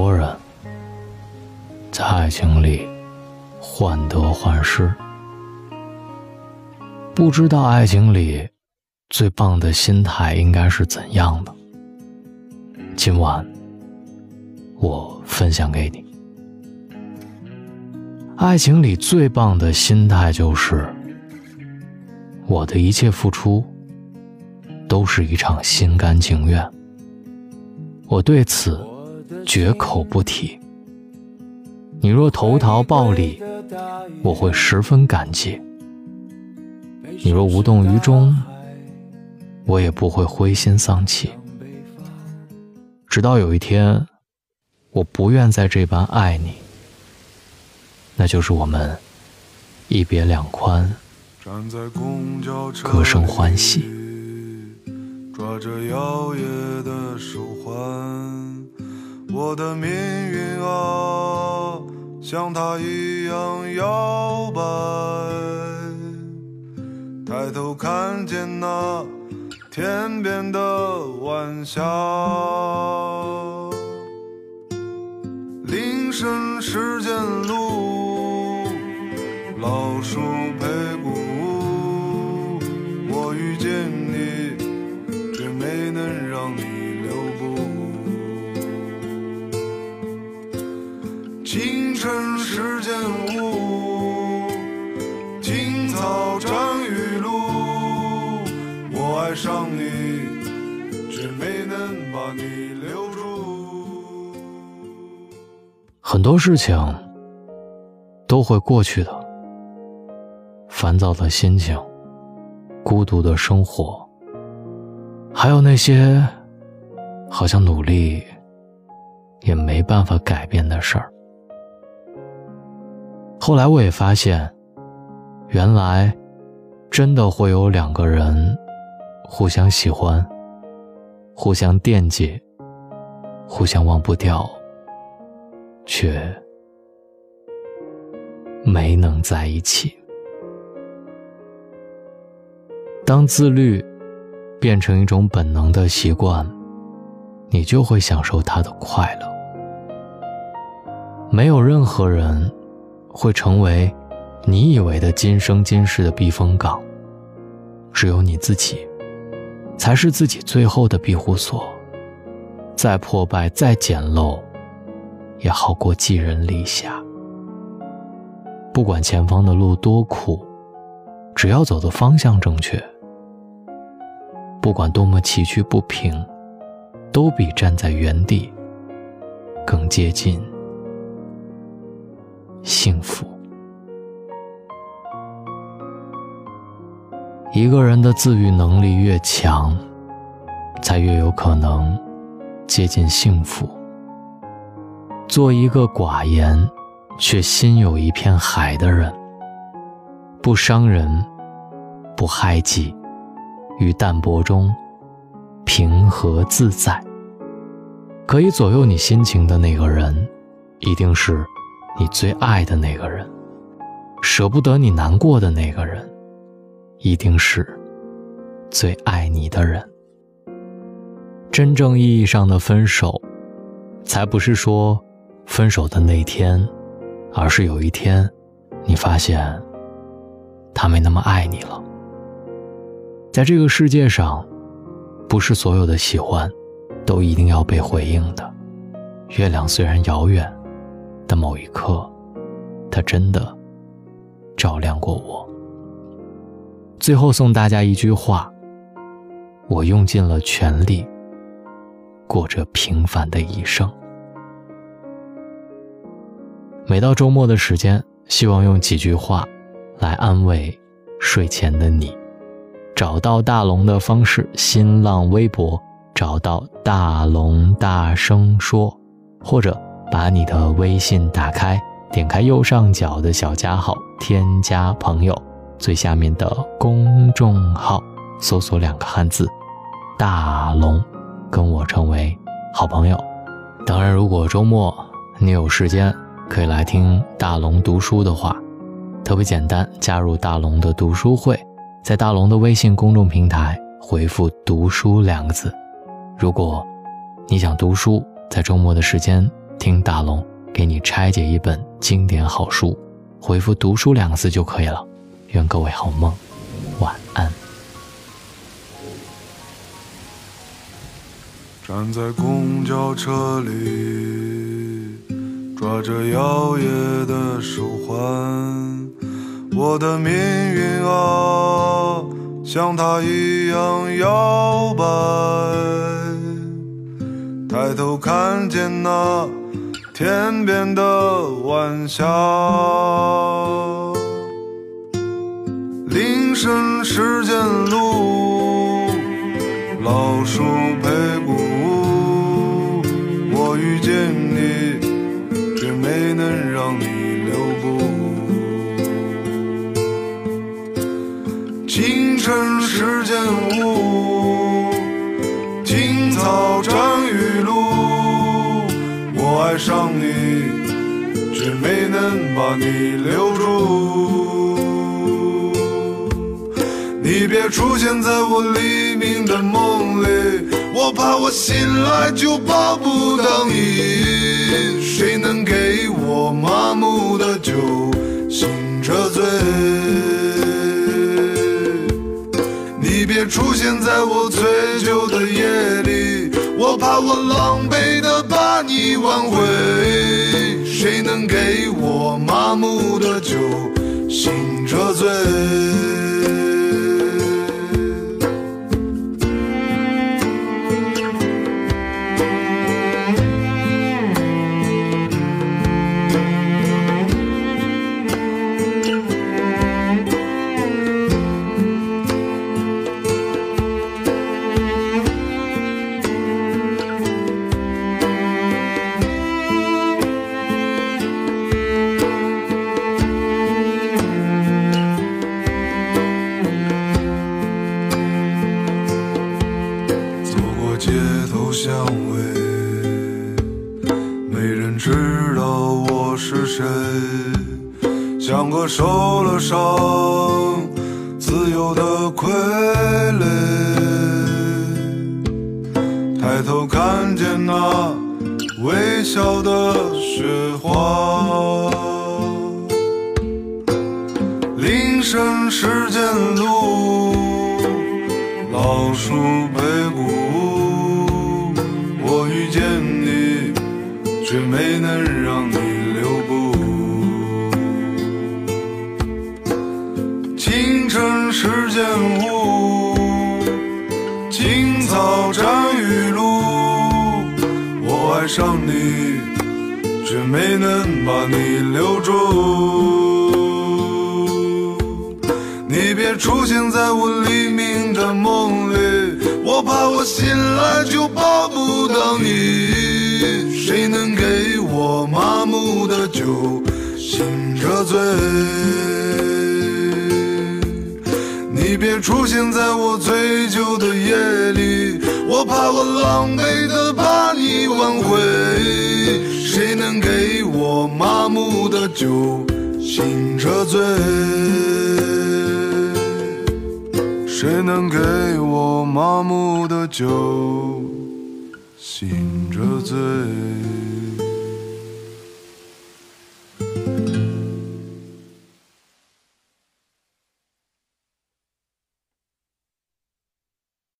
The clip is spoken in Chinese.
多人在爱情里患得患失，不知道爱情里最棒的心态应该是怎样的。今晚我分享给你，爱情里最棒的心态就是我的一切付出都是一场心甘情愿，我对此。绝口不提。你若投桃报李，我会十分感激；你若无动于衷，我也不会灰心丧气。直到有一天，我不愿再这般爱你，那就是我们一别两宽，歌声欢喜。抓着摇曳的手环。我的命运啊，像它一样摇摆。抬头看见那天边的晚霞，铃声时间路，老树清晨时间雾，青草沾雨露。我爱上你，却没能把你留住。很多事情都会过去的，烦躁的心情，孤独的生活，还有那些好像努力也没办法改变的事儿。后来我也发现，原来真的会有两个人互相喜欢、互相惦记、互相忘不掉，却没能在一起。当自律变成一种本能的习惯，你就会享受它的快乐。没有任何人。会成为你以为的今生今世的避风港。只有你自己，才是自己最后的庇护所。再破败、再简陋，也好过寄人篱下。不管前方的路多苦，只要走的方向正确，不管多么崎岖不平，都比站在原地更接近。幸福。一个人的自愈能力越强，才越有可能接近幸福。做一个寡言却心有一片海的人，不伤人，不害己，于淡泊中平和自在。可以左右你心情的那个人，一定是。你最爱的那个人，舍不得你难过的那个人，一定是最爱你的人。真正意义上的分手，才不是说分手的那天，而是有一天，你发现他没那么爱你了。在这个世界上，不是所有的喜欢都一定要被回应的。月亮虽然遥远。的某一刻，他真的照亮过我。最后送大家一句话：我用尽了全力，过着平凡的一生。每到周末的时间，希望用几句话来安慰睡前的你。找到大龙的方式：新浪微博找到大龙，大声说，或者。把你的微信打开，点开右上角的小加号，添加朋友，最下面的公众号，搜索两个汉字“大龙”，跟我成为好朋友。当然，如果周末你有时间，可以来听大龙读书的话，特别简单，加入大龙的读书会，在大龙的微信公众平台回复“读书”两个字。如果你想读书，在周末的时间。听大龙给你拆解一本经典好书，回复“读书”两个字就可以了。愿各位好梦，晚安。站在公交车里，抓着摇曳的手环，我的命运啊，像它一样摇摆。抬头看见那天边的晚霞，铃声时间路，老树陪古屋，我遇见你，却没能让你留步。清晨时间雾，青草，爱上你，却没能把你留住。你别出现在我黎明的梦里，我怕我醒来就抱不到你。谁能给我麻木的酒，醒着醉？你别出现在我醉酒的夜里，我怕我狼狈的把你挽回。谁能给我麻木的酒，醒着醉？知道我是谁，像个受了伤、自由的傀儡。抬头看见那微笑的雪花，铃声时间路。老树陪没能让你留步。清晨时间雾，青草沾雨露，我爱上你，却没能把你留住。你别出现在我黎明的梦里，怕我醒来就抱不到你。谁能给我麻木的酒，醒着醉？你别出现在我醉酒的夜里，我怕我狼狈的把你挽回。谁能给我麻木的酒，醒着醉？谁能给我麻木的酒，醒着醉？